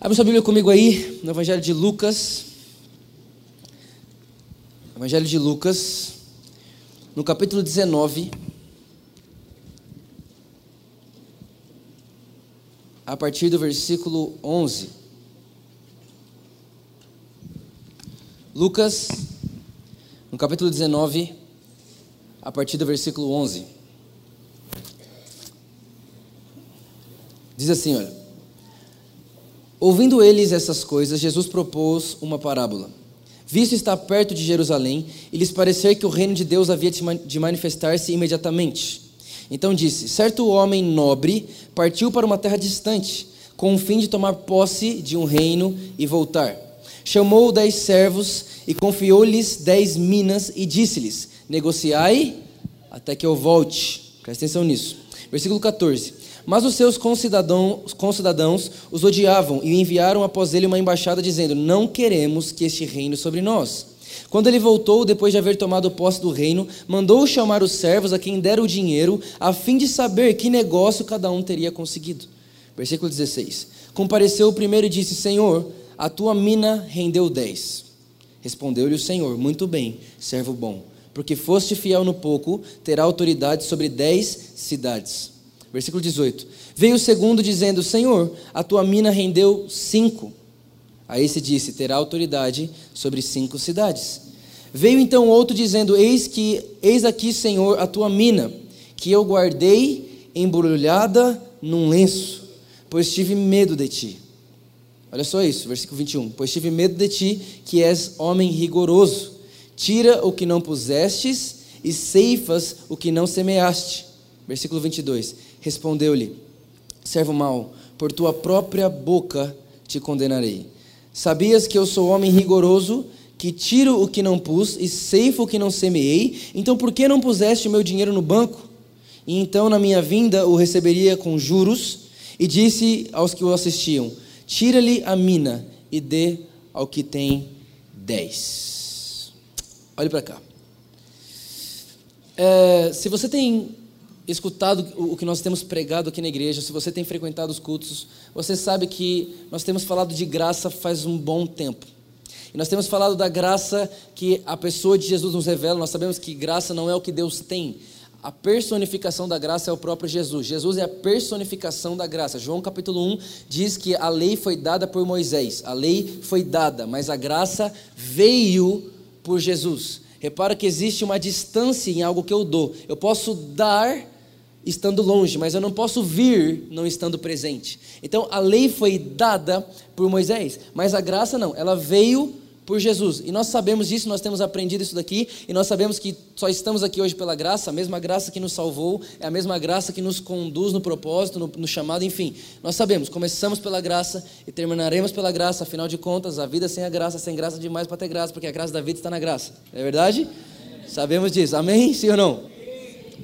Abre sua Bíblia comigo aí, no Evangelho de Lucas. Evangelho de Lucas, no capítulo 19. A partir do versículo 11. Lucas, no capítulo 19, a partir do versículo 11. Diz assim, olha. Ouvindo eles essas coisas, Jesus propôs uma parábola. Visto estar perto de Jerusalém, e lhes parecer que o reino de Deus havia de manifestar-se imediatamente. Então disse: Certo homem nobre partiu para uma terra distante, com o fim de tomar posse de um reino e voltar. Chamou dez servos e confiou-lhes dez minas e disse-lhes: Negociai até que eu volte. Presta atenção nisso. Versículo 14. Mas os seus concidadãos, concidadãos os odiavam e enviaram após ele uma embaixada dizendo: Não queremos que este reino sobre nós. Quando ele voltou, depois de haver tomado posse do reino, mandou chamar os servos a quem deram o dinheiro, a fim de saber que negócio cada um teria conseguido. Versículo 16: Compareceu o primeiro e disse: Senhor, a tua mina rendeu dez. Respondeu-lhe o Senhor: Muito bem, servo bom, porque foste fiel no pouco, terá autoridade sobre dez cidades. Versículo 18. Veio o segundo dizendo: Senhor, a tua mina rendeu cinco. Aí se disse: terá autoridade sobre cinco cidades. Veio então outro dizendo: Eis que eis aqui, Senhor, a tua mina, que eu guardei embrulhada num lenço, pois tive medo de ti. Olha só isso, versículo 21. Pois tive medo de ti, que és homem rigoroso. Tira o que não pusestes e ceifas o que não semeaste. Versículo 22. Respondeu-lhe: Servo mau, por tua própria boca te condenarei. Sabias que eu sou homem rigoroso, que tiro o que não pus e ceifo o que não semeei? Então por que não puseste o meu dinheiro no banco? E então na minha vinda o receberia com juros. E disse aos que o assistiam: Tira-lhe a mina e dê ao que tem dez. Olhe para cá. É, se você tem escutado o que nós temos pregado aqui na igreja, se você tem frequentado os cultos, você sabe que nós temos falado de graça faz um bom tempo. E nós temos falado da graça que a pessoa de Jesus nos revela. Nós sabemos que graça não é o que Deus tem. A personificação da graça é o próprio Jesus. Jesus é a personificação da graça. João capítulo 1 diz que a lei foi dada por Moisés. A lei foi dada, mas a graça veio por Jesus. Repara que existe uma distância em algo que eu dou. Eu posso dar estando longe, mas eu não posso vir não estando presente. Então a lei foi dada por Moisés, mas a graça não, ela veio por Jesus. E nós sabemos disso, nós temos aprendido isso daqui, e nós sabemos que só estamos aqui hoje pela graça, a mesma graça que nos salvou, é a mesma graça que nos conduz no propósito, no, no chamado, enfim. Nós sabemos, começamos pela graça e terminaremos pela graça, afinal de contas, a vida sem a graça, sem graça demais para ter graça, porque a graça da vida está na graça. É verdade? Sabemos disso. Amém? Sim ou não?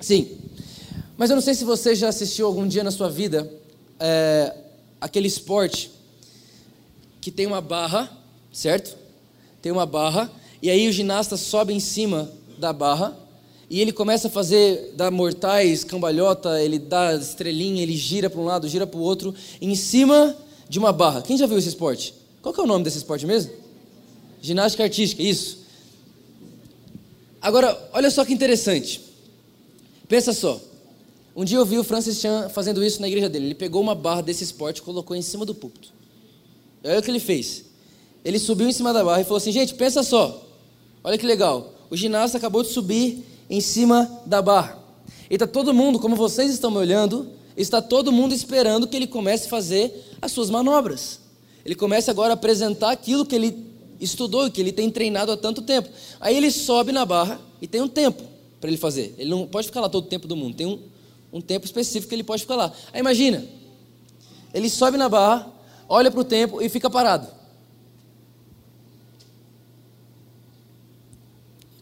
Sim. Mas eu não sei se você já assistiu algum dia na sua vida é, aquele esporte que tem uma barra, certo? Tem uma barra, e aí o ginasta sobe em cima da barra e ele começa a fazer, dar mortais, cambalhota, ele dá estrelinha, ele gira para um lado, gira para o outro, em cima de uma barra. Quem já viu esse esporte? Qual é o nome desse esporte mesmo? Ginástica artística, isso. Agora, olha só que interessante. Pensa só. Um dia eu vi o Francis Chan fazendo isso na igreja dele. Ele pegou uma barra desse esporte e colocou em cima do púlpito. Olha o que ele fez. Ele subiu em cima da barra e falou assim: gente, pensa só. Olha que legal. O ginasta acabou de subir em cima da barra. E está todo mundo, como vocês estão me olhando, está todo mundo esperando que ele comece a fazer as suas manobras. Ele comece agora a apresentar aquilo que ele estudou, que ele tem treinado há tanto tempo. Aí ele sobe na barra e tem um tempo. para ele fazer. Ele não pode ficar lá todo o tempo do mundo. Tem um, um tempo específico que ele pode ficar lá. Aí imagina, ele sobe na barra, olha para o tempo e fica parado.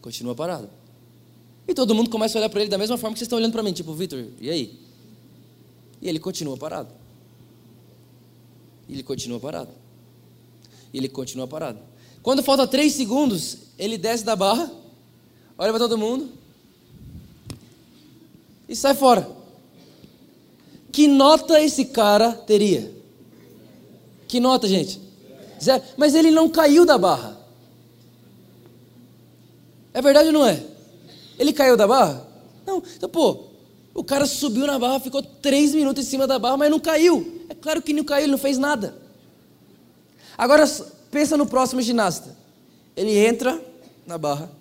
Continua parado. E todo mundo começa a olhar para ele da mesma forma que vocês estão olhando para mim, tipo, Vitor, e aí? E ele continua parado. E ele continua parado. E ele continua parado. Quando falta três segundos, ele desce da barra, olha para todo mundo e sai fora. Que nota esse cara teria? Que nota, gente? Zero. Mas ele não caiu da barra. É verdade ou não é? Ele caiu da barra? Não. Então, pô, o cara subiu na barra, ficou três minutos em cima da barra, mas não caiu. É claro que não caiu, ele não fez nada. Agora, pensa no próximo ginasta. Ele entra na barra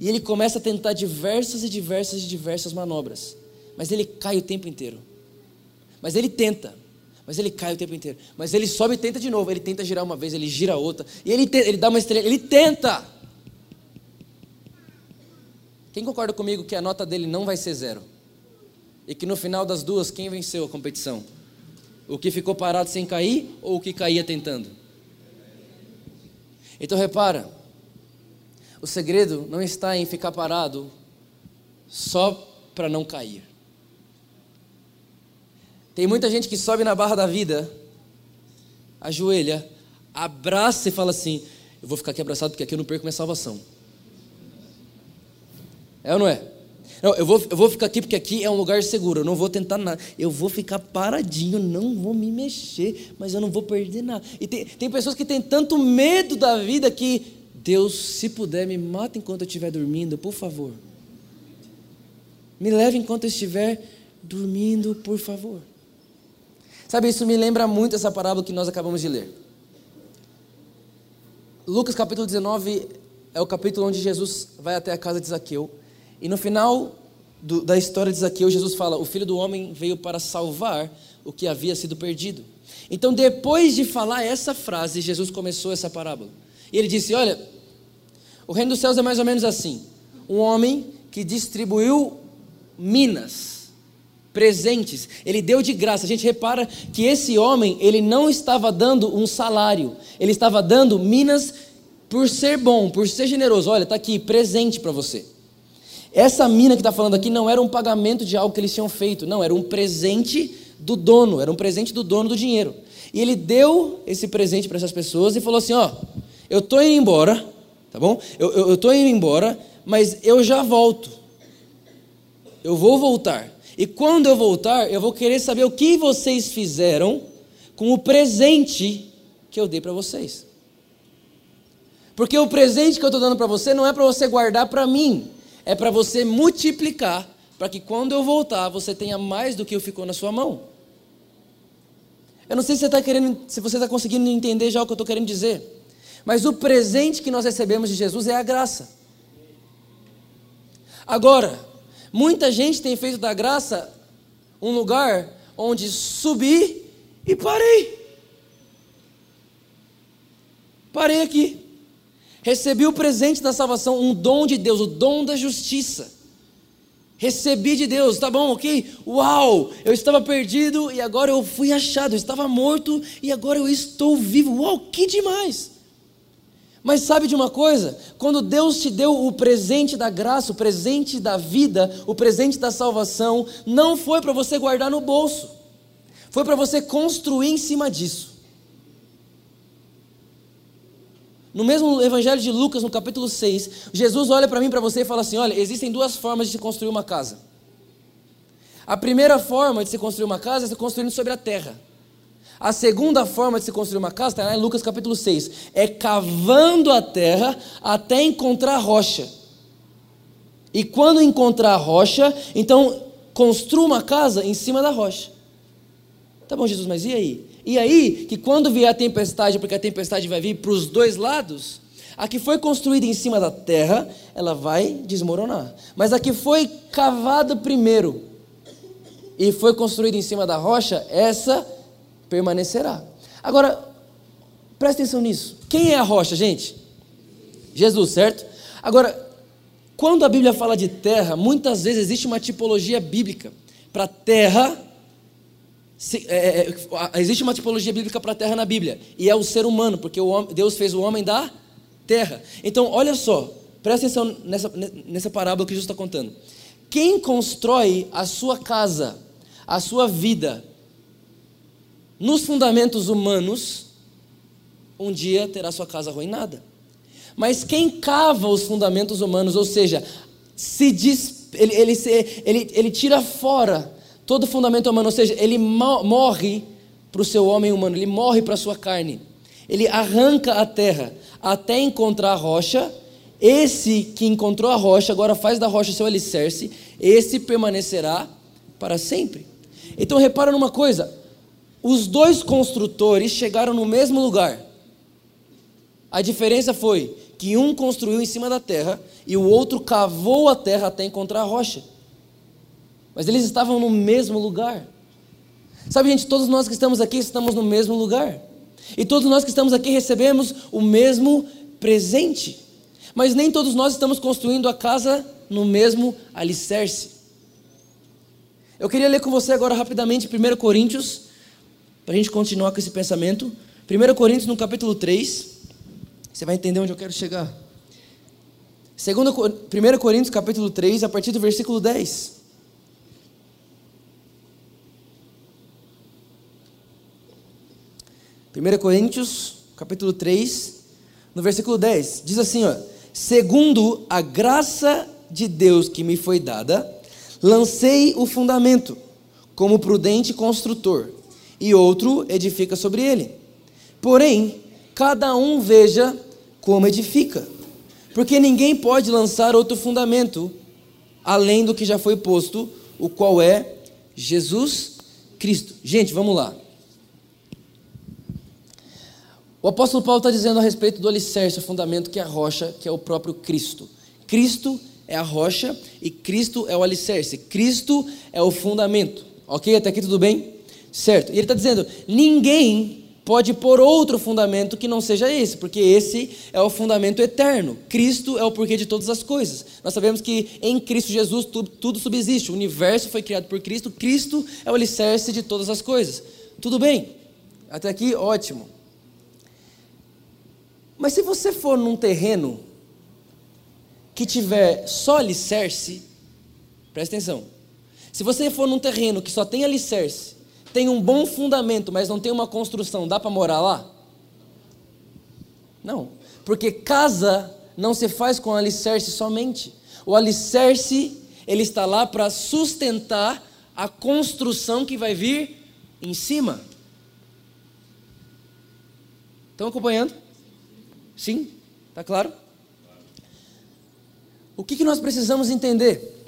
e ele começa a tentar diversas e diversas e diversas manobras. Mas ele cai o tempo inteiro. Mas ele tenta. Mas ele cai o tempo inteiro. Mas ele sobe e tenta de novo. Ele tenta girar uma vez, ele gira outra. E ele, ele dá uma estrela. Ele tenta. Quem concorda comigo que a nota dele não vai ser zero? E que no final das duas, quem venceu a competição? O que ficou parado sem cair ou o que caía tentando? Então repara, o segredo não está em ficar parado só para não cair. Tem muita gente que sobe na barra da vida, ajoelha, abraça e fala assim: Eu vou ficar aqui abraçado porque aqui eu não perco minha salvação. É ou não é? Não, eu vou, eu vou ficar aqui porque aqui é um lugar seguro, eu não vou tentar nada. Eu vou ficar paradinho, não vou me mexer, mas eu não vou perder nada. E tem, tem pessoas que têm tanto medo da vida que, Deus, se puder, me mata enquanto eu estiver dormindo, por favor. Me leve enquanto eu estiver dormindo, por favor. Sabe, isso me lembra muito essa parábola que nós acabamos de ler. Lucas capítulo 19 é o capítulo onde Jesus vai até a casa de Zaqueu e no final do, da história de Zaqueu, Jesus fala: O filho do homem veio para salvar o que havia sido perdido. Então, depois de falar essa frase, Jesus começou essa parábola. E ele disse: Olha, o reino dos céus é mais ou menos assim: um homem que distribuiu minas, presentes, ele deu de graça. A gente repara que esse homem, ele não estava dando um salário, ele estava dando minas por ser bom, por ser generoso. Olha, está aqui, presente para você. Essa mina que está falando aqui não era um pagamento de algo que eles tinham feito, não, era um presente do dono, era um presente do dono do dinheiro. E ele deu esse presente para essas pessoas e falou assim: Ó, eu estou indo embora, tá bom? Eu estou indo embora, mas eu já volto. Eu vou voltar. E quando eu voltar, eu vou querer saber o que vocês fizeram com o presente que eu dei para vocês. Porque o presente que eu estou dando para você não é para você guardar para mim, é para você multiplicar, para que quando eu voltar você tenha mais do que ficou na sua mão. Eu não sei se você está querendo, se você está conseguindo entender já o que eu estou querendo dizer, mas o presente que nós recebemos de Jesus é a graça. Agora, muita gente tem feito da graça um lugar onde subi e parei. Parei aqui. Recebi o presente da salvação, um dom de Deus, o dom da justiça. Recebi de Deus, tá bom, ok? Uau, eu estava perdido e agora eu fui achado, eu estava morto e agora eu estou vivo. Uau, que demais! Mas sabe de uma coisa? Quando Deus te deu o presente da graça, o presente da vida, o presente da salvação, não foi para você guardar no bolso, foi para você construir em cima disso. No mesmo Evangelho de Lucas, no capítulo 6, Jesus olha para mim, para você e fala assim: olha, existem duas formas de se construir uma casa. A primeira forma de se construir uma casa é se construindo sobre a terra. A segunda forma de se construir uma casa, está em Lucas capítulo 6, é cavando a terra até encontrar rocha. E quando encontrar rocha, então construa uma casa em cima da rocha. Tá bom, Jesus, mas e aí? E aí, que quando vier a tempestade, porque a tempestade vai vir para os dois lados, a que foi construída em cima da terra, ela vai desmoronar. Mas a que foi cavada primeiro e foi construída em cima da rocha, essa permanecerá. Agora, presta atenção nisso. Quem é a rocha, gente? Jesus, certo? Agora, Quando a Bíblia fala de terra, muitas vezes existe uma tipologia bíblica para terra. Se, é, é, existe uma tipologia bíblica para a terra na Bíblia, e é o ser humano, porque o, Deus fez o homem da terra. Então, olha só, presta atenção nessa, nessa parábola que Jesus está contando. Quem constrói a sua casa, a sua vida, nos fundamentos humanos, um dia terá sua casa arruinada. Mas quem cava os fundamentos humanos, ou seja, se diz, ele, ele, ele, ele tira fora todo o fundamento humano, ou seja, ele morre para o seu homem humano, ele morre para a sua carne. Ele arranca a terra até encontrar a rocha. Esse que encontrou a rocha, agora faz da rocha seu alicerce, esse permanecerá para sempre. Então repara numa coisa: os dois construtores chegaram no mesmo lugar. A diferença foi que um construiu em cima da terra e o outro cavou a terra até encontrar a rocha. Mas eles estavam no mesmo lugar. Sabe, gente, todos nós que estamos aqui estamos no mesmo lugar. E todos nós que estamos aqui recebemos o mesmo presente. Mas nem todos nós estamos construindo a casa no mesmo alicerce. Eu queria ler com você agora rapidamente 1 Coríntios, para a gente continuar com esse pensamento. 1 Coríntios, no capítulo 3. Você vai entender onde eu quero chegar. 1 Coríntios, capítulo 3, a partir do versículo 10. Primeira Coríntios, capítulo 3, no versículo 10, diz assim, ó: "Segundo a graça de Deus que me foi dada, lancei o fundamento, como prudente construtor, e outro edifica sobre ele. Porém, cada um veja como edifica. Porque ninguém pode lançar outro fundamento além do que já foi posto, o qual é Jesus Cristo. Gente, vamos lá. O apóstolo Paulo está dizendo a respeito do alicerce, o fundamento que é a rocha, que é o próprio Cristo. Cristo é a rocha e Cristo é o alicerce. Cristo é o fundamento. Ok? Até aqui tudo bem? Certo. E ele está dizendo: ninguém pode pôr outro fundamento que não seja esse, porque esse é o fundamento eterno. Cristo é o porquê de todas as coisas. Nós sabemos que em Cristo Jesus tudo, tudo subsiste. O universo foi criado por Cristo. Cristo é o alicerce de todas as coisas. Tudo bem? Até aqui, ótimo. Mas se você for num terreno que tiver só alicerce, presta atenção. Se você for num terreno que só tem alicerce, tem um bom fundamento, mas não tem uma construção, dá para morar lá? Não, porque casa não se faz com alicerce somente. O alicerce, ele está lá para sustentar a construção que vai vir em cima. Estão acompanhando? Sim? Está claro? O que, que nós precisamos entender?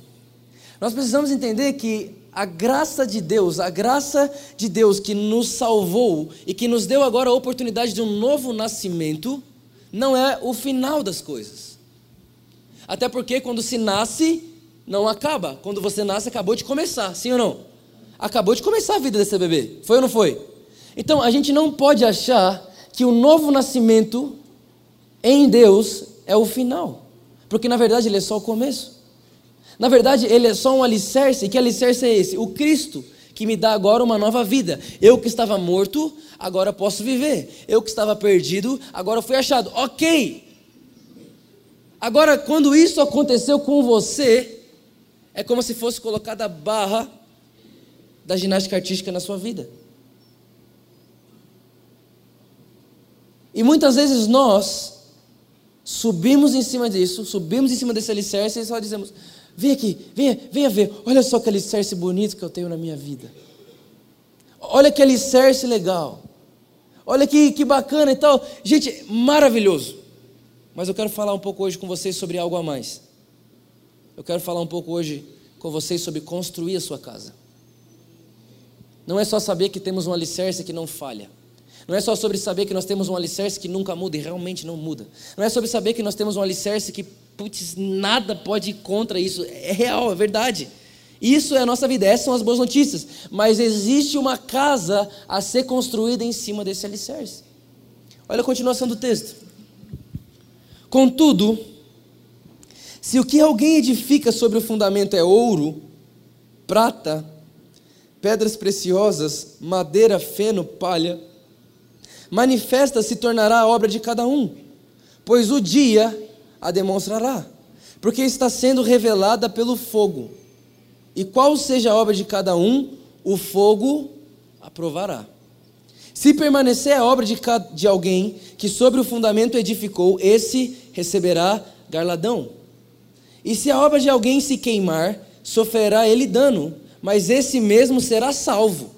Nós precisamos entender que a graça de Deus, a graça de Deus que nos salvou e que nos deu agora a oportunidade de um novo nascimento, não é o final das coisas. Até porque quando se nasce, não acaba. Quando você nasce, acabou de começar, sim ou não? Acabou de começar a vida desse bebê, foi ou não foi? Então a gente não pode achar que o novo nascimento em Deus é o final, porque na verdade ele é só o começo. Na verdade, ele é só um alicerce. Que alicerce é esse? O Cristo, que me dá agora uma nova vida. Eu que estava morto, agora posso viver. Eu que estava perdido, agora fui achado. Ok. Agora, quando isso aconteceu com você, é como se fosse colocada a barra da ginástica artística na sua vida. E muitas vezes nós subimos em cima disso, subimos em cima desse alicerce e só dizemos: Vem aqui, venha, venha ver. Olha só que alicerce bonito que eu tenho na minha vida. Olha que alicerce legal. Olha que, que bacana e tal. Gente, maravilhoso. Mas eu quero falar um pouco hoje com vocês sobre algo a mais. Eu quero falar um pouco hoje com vocês sobre construir a sua casa. Não é só saber que temos um alicerce que não falha. Não é só sobre saber que nós temos um alicerce que nunca muda e realmente não muda. Não é sobre saber que nós temos um alicerce que putz, nada pode ir contra isso. É real, é verdade. Isso é a nossa vida, essas são as boas notícias. Mas existe uma casa a ser construída em cima desse alicerce. Olha a continuação do texto. Contudo, Se o que alguém edifica sobre o fundamento é ouro, prata, pedras preciosas, madeira, feno, palha, manifesta se tornará a obra de cada um, pois o dia a demonstrará, porque está sendo revelada pelo fogo. E qual seja a obra de cada um, o fogo aprovará. Se permanecer a obra de, de alguém que sobre o fundamento edificou, esse receberá garladão. E se a obra de alguém se queimar, sofrerá ele dano, mas esse mesmo será salvo.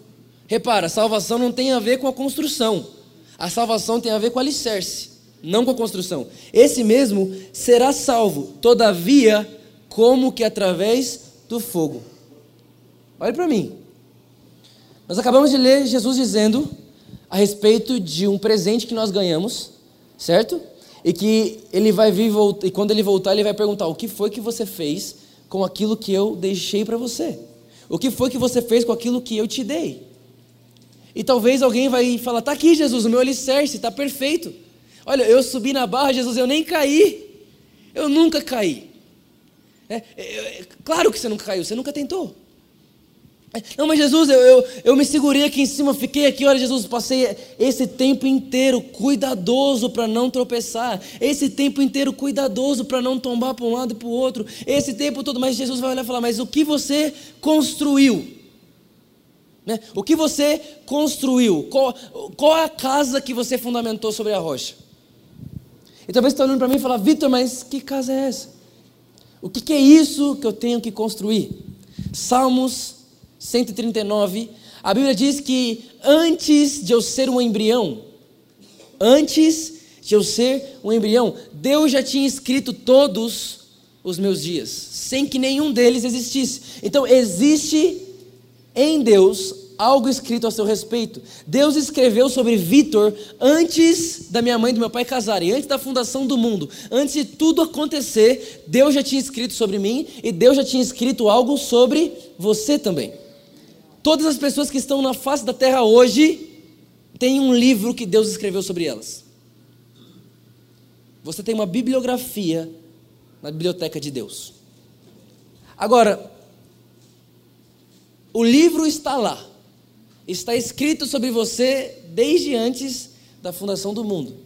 Repara, a salvação não tem a ver com a construção. A salvação tem a ver com o alicerce, não com a construção. Esse mesmo será salvo, todavia, como que através do fogo. Olhe para mim. Nós acabamos de ler Jesus dizendo a respeito de um presente que nós ganhamos, certo? e que ele vai vir e quando ele voltar ele vai perguntar o que foi que você fez com aquilo que eu deixei para você? O que foi que você fez com aquilo que eu te dei? E talvez alguém vai falar: "Tá aqui, Jesus, o meu alicerce está perfeito. Olha, eu subi na barra, Jesus, eu nem caí. Eu nunca caí. É, é, é, claro que você nunca caiu, você nunca tentou. Não, mas Jesus, eu, eu, eu me segurei aqui em cima, fiquei aqui, olha, Jesus, passei esse tempo inteiro cuidadoso para não tropeçar, esse tempo inteiro cuidadoso para não tombar para um lado e para o outro, esse tempo todo, mas Jesus vai olhar e falar, mas o que você construiu? Né? O que você construiu? Qual, qual é a casa que você fundamentou sobre a rocha? E talvez você está olhando para mim e falar, Vitor, mas que casa é essa? O que, que é isso que eu tenho que construir? Salmos 139, a Bíblia diz que antes de eu ser um embrião, antes de eu ser um embrião, Deus já tinha escrito todos os meus dias, sem que nenhum deles existisse. Então existe em Deus algo escrito a seu respeito. Deus escreveu sobre Vitor antes da minha mãe e do meu pai casarem, antes da fundação do mundo, antes de tudo acontecer, Deus já tinha escrito sobre mim e Deus já tinha escrito algo sobre você também. Todas as pessoas que estão na face da terra hoje têm um livro que Deus escreveu sobre elas. Você tem uma bibliografia na biblioteca de Deus. Agora, o livro está lá, está escrito sobre você desde antes da fundação do mundo.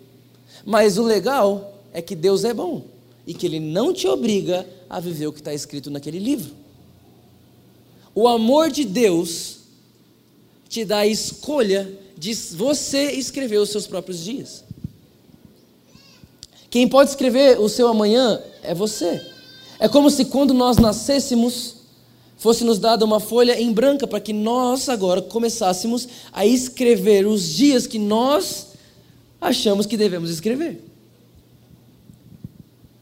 Mas o legal é que Deus é bom e que Ele não te obriga a viver o que está escrito naquele livro. O amor de Deus te dá a escolha de você escrever os seus próprios dias. Quem pode escrever o seu amanhã é você. É como se quando nós nascêssemos, fosse nos dada uma folha em branca para que nós agora começássemos a escrever os dias que nós achamos que devemos escrever.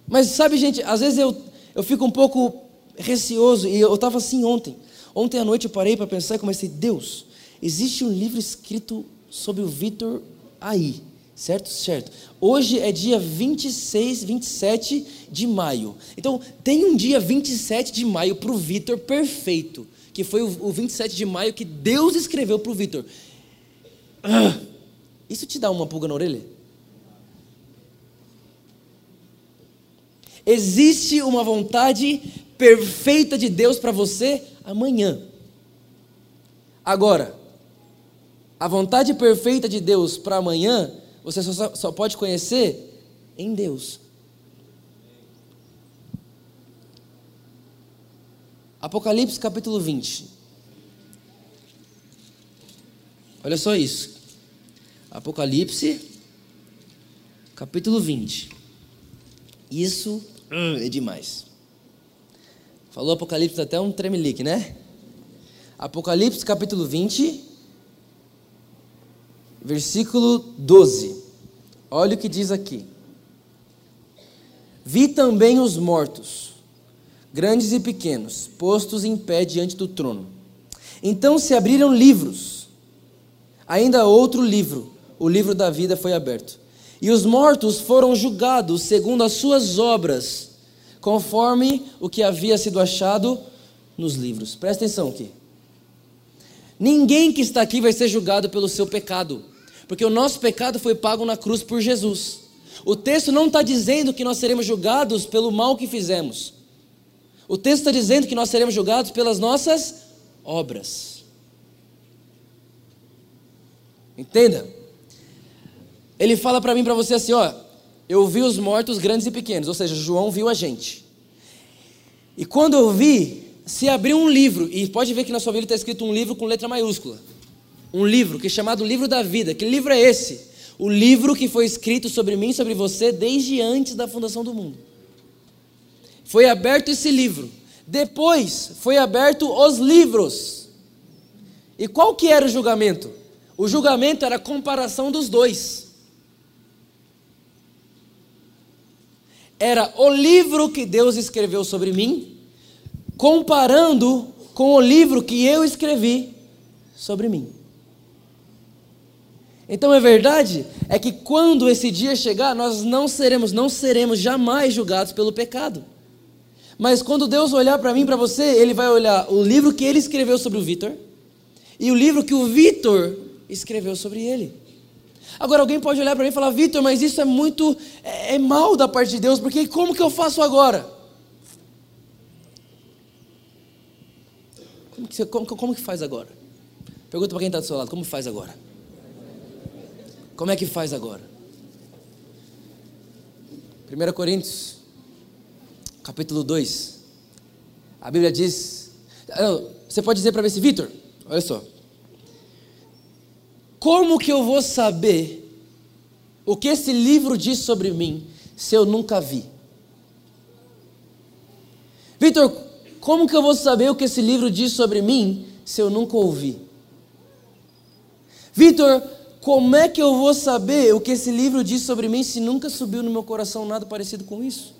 Mas sabe, gente, às vezes eu, eu fico um pouco receoso, e eu estava assim ontem. Ontem à noite eu parei para pensar e comecei, Deus, existe um livro escrito sobre o Vitor aí, certo? Certo. Hoje é dia 26, 27 de maio. Então, tem um dia 27 de maio para o Vitor perfeito, que foi o, o 27 de maio que Deus escreveu para o Vitor. Ah, isso te dá uma pulga na orelha? Existe uma vontade perfeita de Deus para você amanhã. Agora, a vontade perfeita de Deus para amanhã, você só, só pode conhecer em Deus. Apocalipse capítulo 20. Olha só isso. Apocalipse capítulo 20. Isso hum, é demais. Falou Apocalipse até um tremelique, né? Apocalipse capítulo 20, versículo 12. Olha o que diz aqui. Vi também os mortos, grandes e pequenos, postos em pé diante do trono. Então se abriram livros. Ainda outro livro, o livro da vida foi aberto. E os mortos foram julgados segundo as suas obras, conforme o que havia sido achado nos livros. Presta atenção aqui. Ninguém que está aqui vai ser julgado pelo seu pecado, porque o nosso pecado foi pago na cruz por Jesus. O texto não está dizendo que nós seremos julgados pelo mal que fizemos. O texto está dizendo que nós seremos julgados pelas nossas obras. Entenda? Ele fala para mim, para você assim, ó, eu vi os mortos grandes e pequenos, ou seja, João viu a gente. E quando eu vi, se abriu um livro, e pode ver que na sua Bíblia está escrito um livro com letra maiúscula. Um livro que é chamado Livro da Vida. Que livro é esse? O livro que foi escrito sobre mim, sobre você, desde antes da fundação do mundo. Foi aberto esse livro. Depois foi aberto os livros. E qual que era o julgamento? O julgamento era a comparação dos dois. Era o livro que Deus escreveu sobre mim, comparando com o livro que eu escrevi sobre mim. Então é verdade é que quando esse dia chegar, nós não seremos, não seremos jamais julgados pelo pecado. Mas quando Deus olhar para mim, para você, ele vai olhar o livro que ele escreveu sobre o Vitor e o livro que o Vitor escreveu sobre ele. Agora alguém pode olhar para mim e falar, Vitor, mas isso é muito é, é mal da parte de Deus, porque como que eu faço agora? Como que, como, como que faz agora? Pergunta para quem está do seu lado, como faz agora? Como é que faz agora? 1 Coríntios, capítulo 2. A Bíblia diz. Você pode dizer para mim assim, Vitor, olha só. Como que eu vou saber o que esse livro diz sobre mim se eu nunca vi? Vitor, como que eu vou saber o que esse livro diz sobre mim se eu nunca ouvi? Vitor, como é que eu vou saber o que esse livro diz sobre mim se nunca subiu no meu coração nada parecido com isso?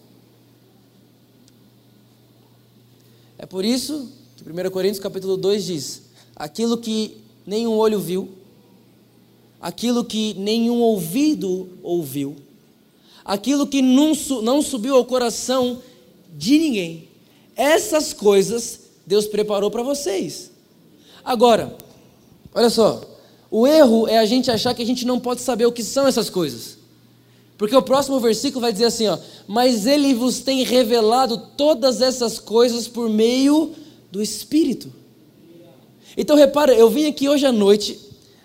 É por isso que 1 Coríntios capítulo 2 diz: aquilo que nenhum olho viu, aquilo que nenhum ouvido ouviu, aquilo que não, não subiu ao coração de ninguém, essas coisas Deus preparou para vocês. Agora, olha só, o erro é a gente achar que a gente não pode saber o que são essas coisas. Porque o próximo versículo vai dizer assim, ó: "Mas ele vos tem revelado todas essas coisas por meio do Espírito". Então repara, eu vim aqui hoje à noite,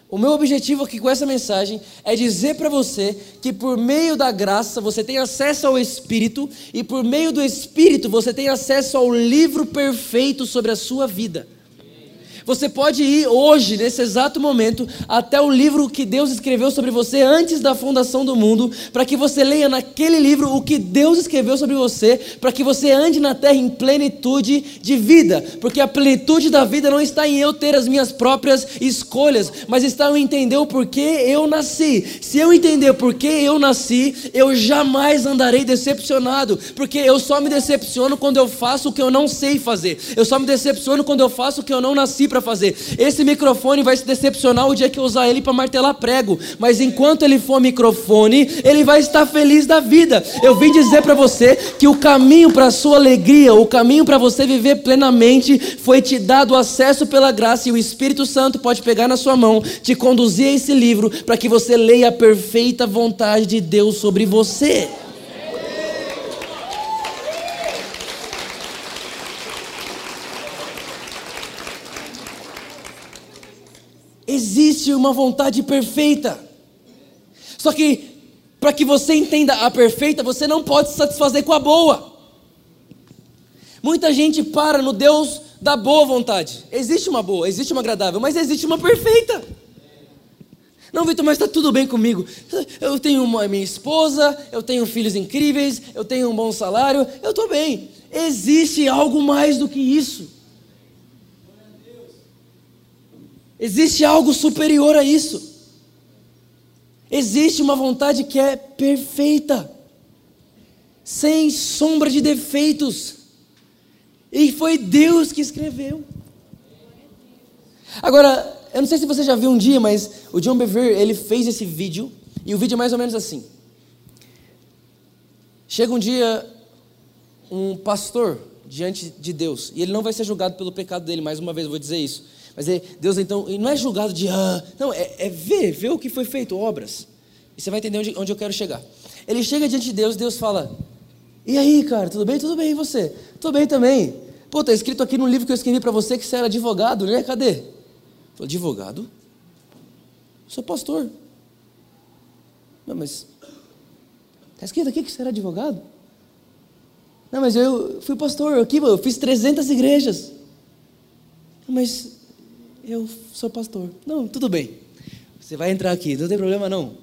o meu objetivo aqui com essa mensagem é dizer para você que por meio da graça você tem acesso ao Espírito e por meio do Espírito você tem acesso ao livro perfeito sobre a sua vida. Você pode ir hoje, nesse exato momento, até o livro que Deus escreveu sobre você antes da fundação do mundo, para que você leia naquele livro o que Deus escreveu sobre você, para que você ande na terra em plenitude de vida, porque a plenitude da vida não está em eu ter as minhas próprias escolhas, mas está em entender o porquê eu nasci. Se eu entender porquê eu nasci, eu jamais andarei decepcionado, porque eu só me decepciono quando eu faço o que eu não sei fazer. Eu só me decepciono quando eu faço o que eu não nasci para fazer. Esse microfone vai se decepcionar o dia que eu usar ele para martelar prego, mas enquanto ele for microfone, ele vai estar feliz da vida. Eu vim dizer para você que o caminho para sua alegria, o caminho para você viver plenamente, foi te dado acesso pela graça e o Espírito Santo pode pegar na sua mão, te conduzir a esse livro para que você leia a perfeita vontade de Deus sobre você. Existe uma vontade perfeita. Só que, para que você entenda a perfeita, você não pode se satisfazer com a boa. Muita gente para no Deus da boa vontade. Existe uma boa, existe uma agradável, mas existe uma perfeita. Não, Vitor, mas está tudo bem comigo. Eu tenho uma minha esposa, eu tenho filhos incríveis, eu tenho um bom salário, eu estou bem. Existe algo mais do que isso. Existe algo superior a isso. Existe uma vontade que é perfeita, sem sombra de defeitos. E foi Deus que escreveu. Agora, eu não sei se você já viu um dia, mas o John Bevere, ele fez esse vídeo, e o vídeo é mais ou menos assim. Chega um dia um pastor diante de Deus, e ele não vai ser julgado pelo pecado dele, mais uma vez eu vou dizer isso. Mas é, Deus então não é julgado de ah, não, é, é, ver, ver o que foi feito, obras. E você vai entender onde, onde eu quero chegar. Ele chega diante de Deus, Deus fala: E aí, cara, tudo bem? Tudo bem, e você? Tudo bem também. Pô, tá escrito aqui no livro que eu escrevi para você que você era advogado, né? Cadê? Falei, advogado? Sou pastor. Não, mas. Está escrito aqui que você era advogado? Não, mas eu fui pastor aqui, eu fiz 300 igrejas. Mas eu sou pastor. Não, tudo bem. Você vai entrar aqui, não tem problema não.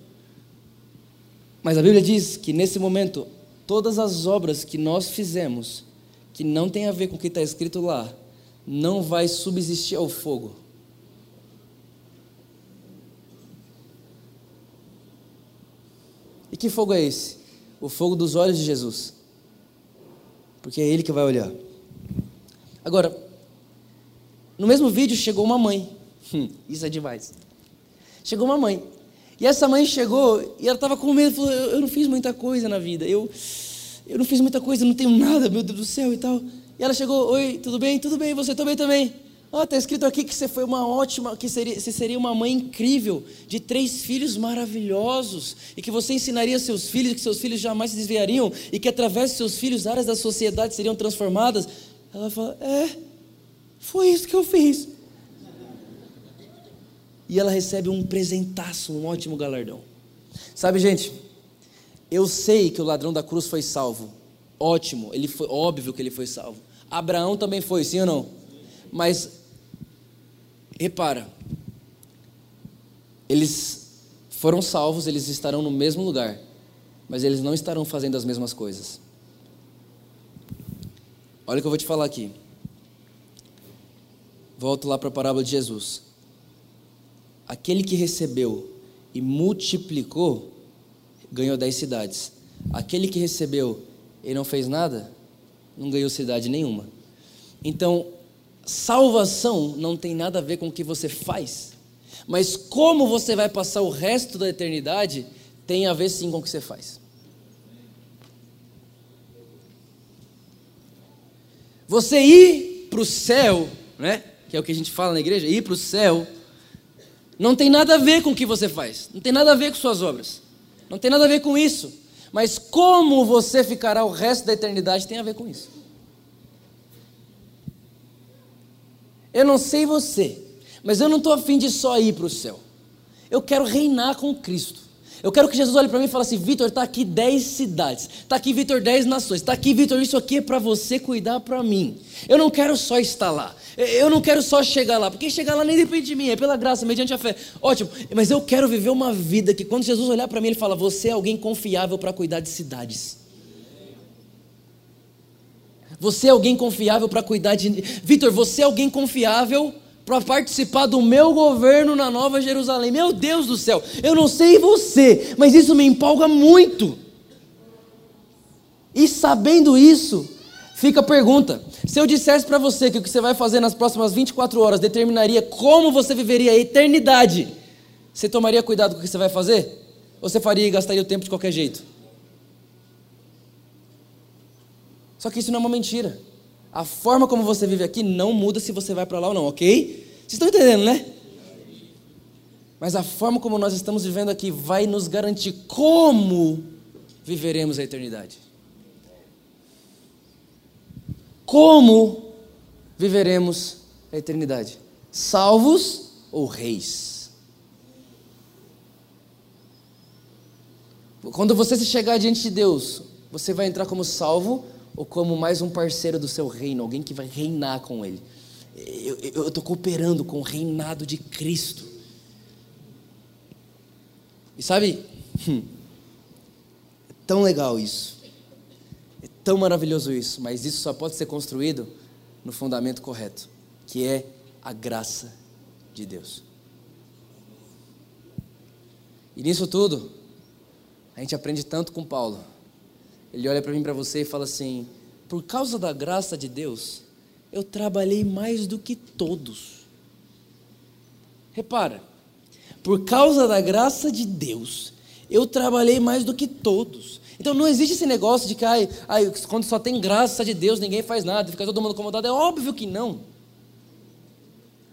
Mas a Bíblia diz que nesse momento, todas as obras que nós fizemos, que não tem a ver com o que está escrito lá, não vai subsistir ao fogo. E que fogo é esse? O fogo dos olhos de Jesus. Porque é Ele que vai olhar. Agora, no mesmo vídeo chegou uma mãe. Hum, isso é demais. Chegou uma mãe. E essa mãe chegou e ela estava com medo. Falou: eu, não fiz muita coisa na vida. Eu, eu não fiz muita coisa, não tenho nada, meu Deus do céu e tal. E ela chegou: Oi, tudo bem? Tudo bem, você também também. Ó, oh, está escrito aqui que você foi uma ótima, que seria, você seria uma mãe incrível, de três filhos maravilhosos, e que você ensinaria seus filhos, que seus filhos jamais se desviariam, e que através de seus filhos áreas da sociedade seriam transformadas. Ela fala: É, foi isso que eu fiz. E ela recebe um presentaço, um ótimo galardão. Sabe, gente, eu sei que o ladrão da cruz foi salvo. Ótimo, ele foi óbvio que ele foi salvo. Abraão também foi, sim ou não? Mas repara, eles foram salvos, eles estarão no mesmo lugar, mas eles não estarão fazendo as mesmas coisas. Olha o que eu vou te falar aqui. Volto lá para a parábola de Jesus. Aquele que recebeu e multiplicou, ganhou dez cidades. Aquele que recebeu e não fez nada, não ganhou cidade nenhuma. Então, salvação não tem nada a ver com o que você faz, mas como você vai passar o resto da eternidade tem a ver sim com o que você faz. Você ir para o céu, né? Que é o que a gente fala na igreja, ir para o céu, não tem nada a ver com o que você faz, não tem nada a ver com suas obras, não tem nada a ver com isso, mas como você ficará o resto da eternidade tem a ver com isso. Eu não sei você, mas eu não estou afim de só ir para o céu, eu quero reinar com Cristo. Eu quero que Jesus olhe para mim e fale assim: Vitor, está aqui 10 cidades, está aqui, Vitor, 10 nações, está aqui, Vitor, isso aqui é para você cuidar para mim. Eu não quero só estar lá, eu não quero só chegar lá, porque chegar lá nem depende de mim, é pela graça, mediante a fé. Ótimo, mas eu quero viver uma vida que quando Jesus olhar para mim, ele fala: Você é alguém confiável para cuidar de cidades. Você é alguém confiável para cuidar de. Vitor, você é alguém confiável para participar do meu governo na Nova Jerusalém. Meu Deus do céu, eu não sei você, mas isso me empolga muito. E sabendo isso, fica a pergunta: se eu dissesse para você que o que você vai fazer nas próximas 24 horas determinaria como você viveria a eternidade, você tomaria cuidado com o que você vai fazer? Ou você faria e gastaria o tempo de qualquer jeito? Só que isso não é uma mentira. A forma como você vive aqui não muda se você vai para lá ou não, ok? Vocês estão entendendo, né? Mas a forma como nós estamos vivendo aqui vai nos garantir como viveremos a eternidade. Como viveremos a eternidade? Salvos ou reis? Quando você se chegar diante de Deus, você vai entrar como salvo ou como mais um parceiro do seu reino, alguém que vai reinar com ele. Eu estou cooperando com o reinado de Cristo. E sabe, hum, é tão legal isso, tão maravilhoso isso, mas isso só pode ser construído no fundamento correto, que é a graça de Deus. E nisso tudo, a gente aprende tanto com Paulo. Ele olha para mim, para você e fala assim: por causa da graça de Deus, eu trabalhei mais do que todos. Repara, por causa da graça de Deus, eu trabalhei mais do que todos. Então não existe esse negócio de que ai, ai, quando só tem graça de Deus ninguém faz nada, fica todo mundo acomodado. É óbvio que não.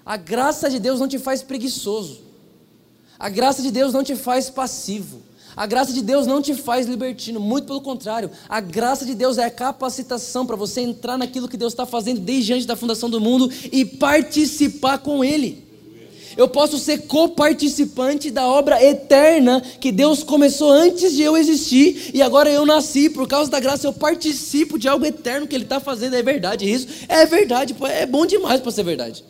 A graça de Deus não te faz preguiçoso. A graça de Deus não te faz passivo. A graça de Deus não te faz libertino, muito pelo contrário. A graça de Deus é a capacitação para você entrar naquilo que Deus está fazendo desde antes da fundação do mundo e participar com Ele. Eu posso ser coparticipante da obra eterna que Deus começou antes de eu existir e agora eu nasci. Por causa da graça, eu participo de algo eterno que Ele está fazendo. É verdade isso? É verdade, é bom demais para ser verdade.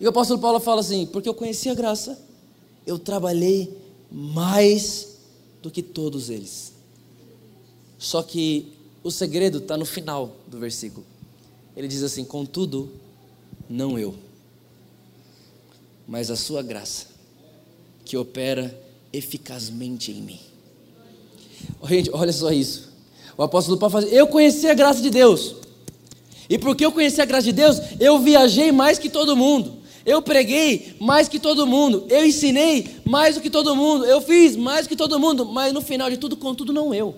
E o apóstolo Paulo fala assim: porque eu conheci a graça, eu trabalhei mais do que todos eles. Só que o segredo está no final do versículo. Ele diz assim: contudo, não eu, mas a sua graça, que opera eficazmente em mim. Gente, olha só isso. O apóstolo Paulo fala: Eu conheci a graça de Deus. E porque eu conheci a graça de Deus, eu viajei mais que todo mundo. Eu preguei mais que todo mundo. Eu ensinei mais do que todo mundo. Eu fiz mais do que todo mundo. Mas no final de tudo, contudo, não eu.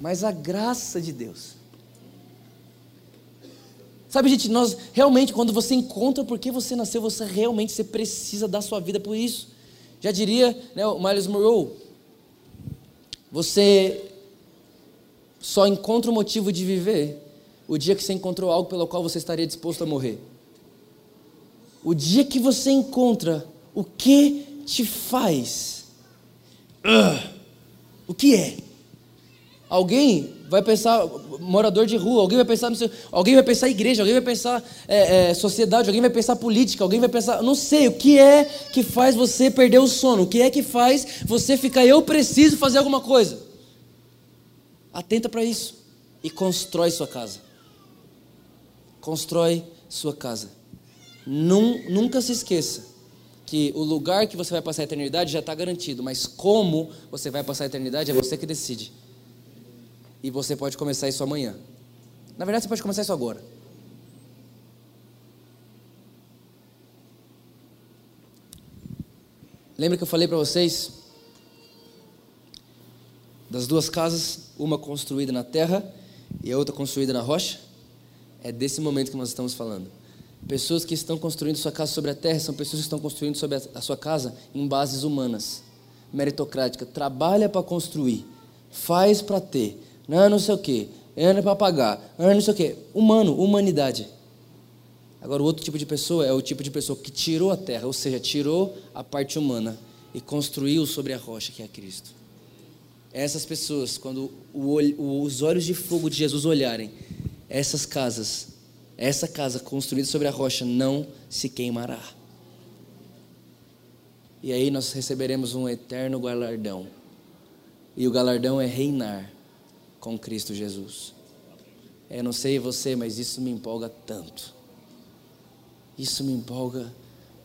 Mas a graça de Deus. Sabe, gente, nós realmente, quando você encontra por que você nasceu, você realmente você precisa dar sua vida por isso. Já diria né, o Miles Monroe, você só encontra o motivo de viver o dia que você encontrou algo pelo qual você estaria disposto a morrer. O dia que você encontra o que te faz. Uh, o que é? Alguém vai pensar morador de rua, alguém vai pensar seu, alguém vai pensar igreja, alguém vai pensar é, é, sociedade, alguém vai pensar política, alguém vai pensar, não sei, o que é que faz você perder o sono? O que é que faz você ficar eu preciso fazer alguma coisa? Atenta para isso e constrói sua casa constrói sua casa. Num, nunca se esqueça que o lugar que você vai passar a eternidade já está garantido, mas como você vai passar a eternidade é você que decide. E você pode começar isso amanhã. Na verdade, você pode começar isso agora. Lembra que eu falei para vocês das duas casas, uma construída na terra e a outra construída na rocha? É desse momento que nós estamos falando. Pessoas que estão construindo sua casa sobre a terra são pessoas que estão construindo sobre a sua casa em bases humanas, meritocrática. Trabalha para construir, faz para ter, não, é não sei o quê, é para pagar, não, é não sei o quê. Humano, humanidade. Agora, o outro tipo de pessoa é o tipo de pessoa que tirou a terra, ou seja, tirou a parte humana e construiu sobre a rocha que é Cristo. Essas pessoas, quando os olhos de fogo de Jesus olharem, essas casas, essa casa construída sobre a rocha não se queimará. E aí nós receberemos um eterno galardão. E o galardão é reinar com Cristo Jesus. Eu não sei você, mas isso me empolga tanto. Isso me empolga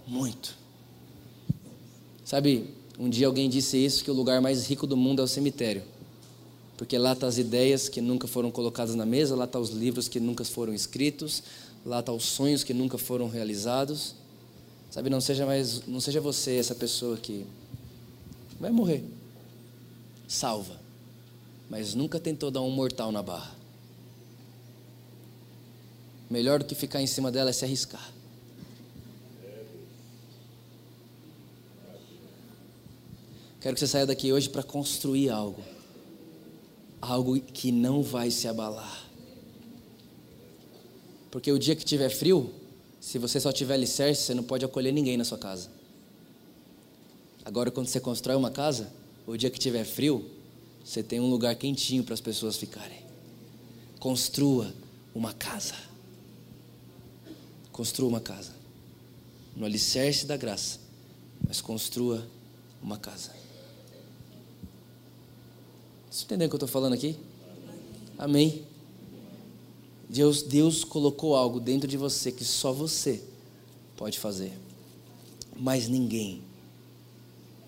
muito. Sabe, um dia alguém disse isso que o lugar mais rico do mundo é o cemitério porque lá tá as ideias que nunca foram colocadas na mesa, lá tá os livros que nunca foram escritos, lá tá os sonhos que nunca foram realizados. Sabe, não seja mais, não seja você essa pessoa que vai morrer, salva, mas nunca tentou dar um mortal na barra. Melhor do que ficar em cima dela é se arriscar. Quero que você saia daqui hoje para construir algo algo que não vai se abalar. Porque o dia que tiver frio, se você só tiver alicerce, você não pode acolher ninguém na sua casa. Agora, quando você constrói uma casa, o dia que tiver frio, você tem um lugar quentinho para as pessoas ficarem. Construa uma casa. Construa uma casa. No alicerce da graça. Mas construa uma casa. Você entendeu o que eu estou falando aqui? Amém. Deus, Deus colocou algo dentro de você que só você pode fazer. Mas ninguém.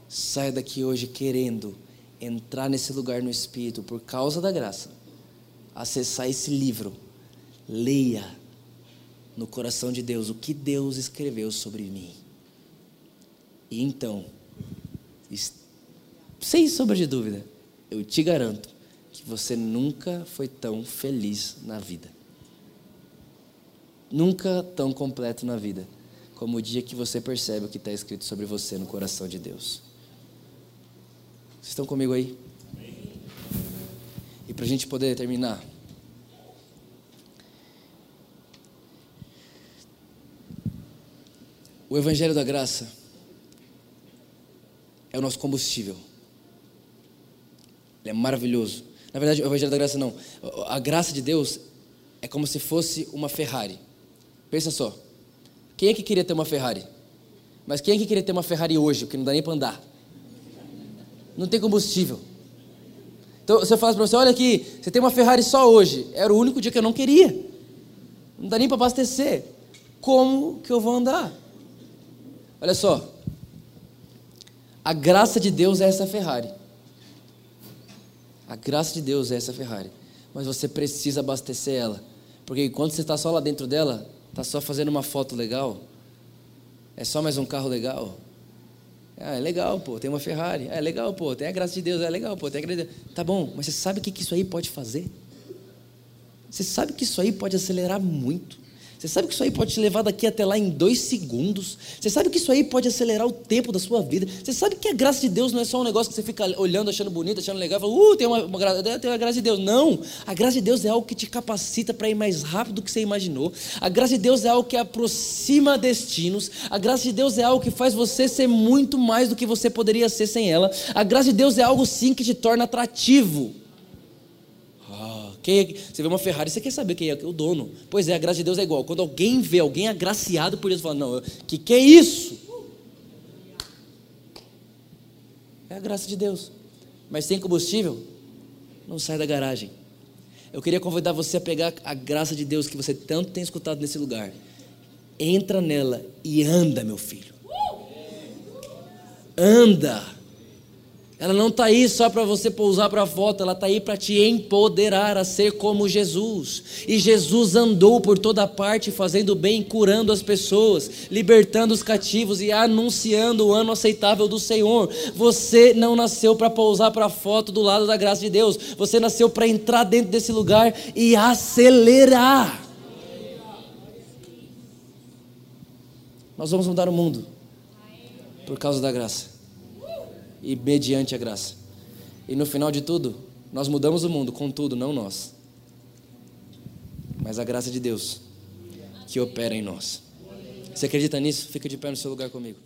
Saia daqui hoje querendo entrar nesse lugar no Espírito por causa da graça. Acessar esse livro. Leia no coração de Deus o que Deus escreveu sobre mim. E então, sem sombra de dúvida, eu te garanto que você nunca foi tão feliz na vida. Nunca tão completo na vida. como o dia que você percebe o que está escrito sobre você no coração de Deus. Vocês estão comigo aí? E para a gente poder terminar. O Evangelho da Graça é o nosso combustível. Ele é maravilhoso. Na verdade, o Evangelho da Graça não. A graça de Deus é como se fosse uma Ferrari. Pensa só. Quem é que queria ter uma Ferrari? Mas quem é que queria ter uma Ferrari hoje, que não dá nem para andar? Não tem combustível. Então, você fala para você, olha aqui, você tem uma Ferrari só hoje. Era o único dia que eu não queria. Não dá nem para abastecer. Como que eu vou andar? Olha só. A graça de Deus é essa Ferrari. A graça de Deus é essa Ferrari. Mas você precisa abastecer ela. Porque enquanto você está só lá dentro dela, está só fazendo uma foto legal, é só mais um carro legal. Ah, é legal, pô, tem uma Ferrari. É legal, pô, tem a graça de Deus. É legal, pô, tem a graça de Deus. Tá bom, mas você sabe o que isso aí pode fazer? Você sabe que isso aí pode acelerar muito. Você sabe que isso aí pode te levar daqui até lá em dois segundos. Você sabe que isso aí pode acelerar o tempo da sua vida. Você sabe que a graça de Deus não é só um negócio que você fica olhando, achando bonito, achando legal, fala, uh, tem uma, uma, tem uma graça de Deus. Não. A graça de Deus é algo que te capacita para ir mais rápido do que você imaginou. A graça de Deus é algo que aproxima destinos. A graça de Deus é algo que faz você ser muito mais do que você poderia ser sem ela. A graça de Deus é algo sim que te torna atrativo. Quem é, você vê uma Ferrari, você quer saber quem é o dono. Pois é, a graça de Deus é igual. Quando alguém vê alguém agraciado por Deus, fala: Não, que que é isso? É a graça de Deus. Mas sem combustível, não sai da garagem. Eu queria convidar você a pegar a graça de Deus que você tanto tem escutado nesse lugar. Entra nela e anda, meu filho. Anda. Ela não está aí só para você pousar para a foto, ela está aí para te empoderar a ser como Jesus. E Jesus andou por toda parte fazendo bem, curando as pessoas, libertando os cativos e anunciando o ano aceitável do Senhor. Você não nasceu para pousar para a foto do lado da graça de Deus, você nasceu para entrar dentro desse lugar e acelerar. Nós vamos mudar o mundo por causa da graça e mediante a graça. E no final de tudo, nós mudamos o mundo, contudo, não nós, mas a graça de Deus que opera em nós. Você acredita nisso? Fica de pé no seu lugar comigo.